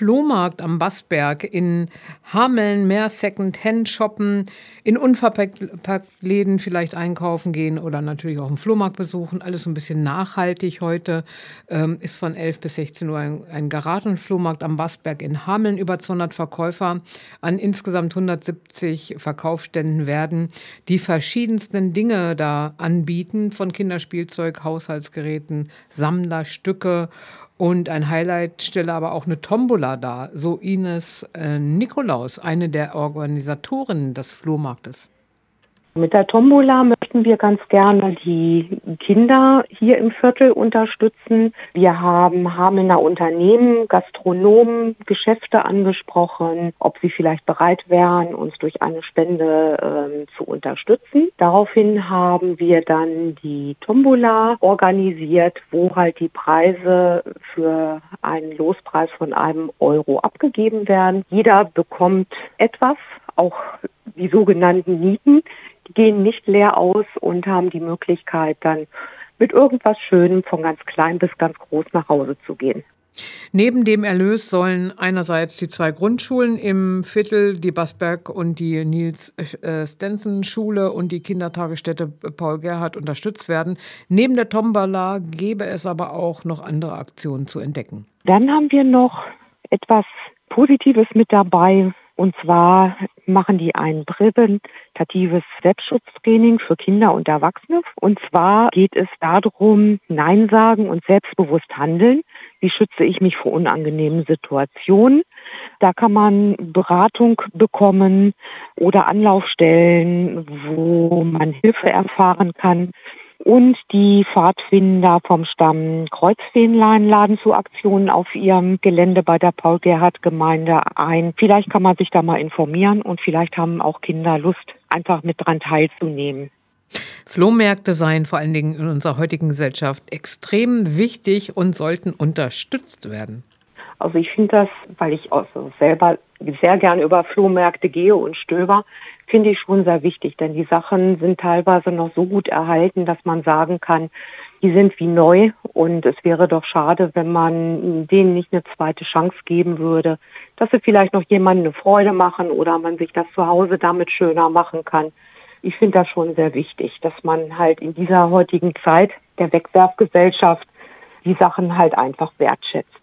Flohmarkt am Bassberg, in Hameln mehr Second-Hand shoppen, in Unverpackt-Läden vielleicht einkaufen gehen oder natürlich auch einen Flohmarkt besuchen. Alles so ein bisschen nachhaltig heute. Ähm, ist von 11 bis 16 Uhr ein, ein Garagenflohmarkt am Bassberg in Hameln. Über 200 Verkäufer an insgesamt 170 Verkaufsständen werden die verschiedensten Dinge da anbieten, von Kinderspielzeug, Haushaltsgeräten, Sammlerstücke und ein Highlight stelle aber auch eine Tombola dar, so Ines äh, Nikolaus, eine der Organisatorinnen des Flohmarktes. Mit der Tombola möchten wir ganz gerne die Kinder hier im Viertel unterstützen. Wir haben Hamelner Unternehmen, Gastronomen, Geschäfte angesprochen, ob sie vielleicht bereit wären, uns durch eine Spende ähm, zu unterstützen. Daraufhin haben wir dann die Tombola organisiert, wo halt die Preise für einen Lospreis von einem Euro abgegeben werden. Jeder bekommt etwas, auch die sogenannten Nieten, gehen nicht leer aus und haben die Möglichkeit dann mit irgendwas Schönem von ganz klein bis ganz groß nach Hause zu gehen. Neben dem Erlös sollen einerseits die zwei Grundschulen im Viertel, die Bassberg und die Nils äh, Stenson Schule und die Kindertagesstätte Paul Gerhardt unterstützt werden. Neben der Tombala gäbe es aber auch noch andere Aktionen zu entdecken. Dann haben wir noch etwas Positives mit dabei, und zwar machen die ein präventatives Selbstschutztraining für Kinder und Erwachsene. Und zwar geht es darum, Nein sagen und selbstbewusst handeln. Wie schütze ich mich vor unangenehmen Situationen? Da kann man Beratung bekommen oder Anlaufstellen, wo man Hilfe erfahren kann. Und die Pfadfinder vom Stamm Kreuzfeenlein laden zu Aktionen auf ihrem Gelände bei der Paul-Gerhardt-Gemeinde ein. Vielleicht kann man sich da mal informieren und vielleicht haben auch Kinder Lust, einfach mit dran teilzunehmen. Flohmärkte seien vor allen Dingen in unserer heutigen Gesellschaft extrem wichtig und sollten unterstützt werden. Also ich finde das, weil ich also selber sehr gerne über Flohmärkte gehe und stöber, finde ich schon sehr wichtig, denn die Sachen sind teilweise noch so gut erhalten, dass man sagen kann, die sind wie neu und es wäre doch schade, wenn man denen nicht eine zweite Chance geben würde, dass sie vielleicht noch jemandem eine Freude machen oder man sich das zu Hause damit schöner machen kann. Ich finde das schon sehr wichtig, dass man halt in dieser heutigen Zeit der Wegwerfgesellschaft die Sachen halt einfach wertschätzt.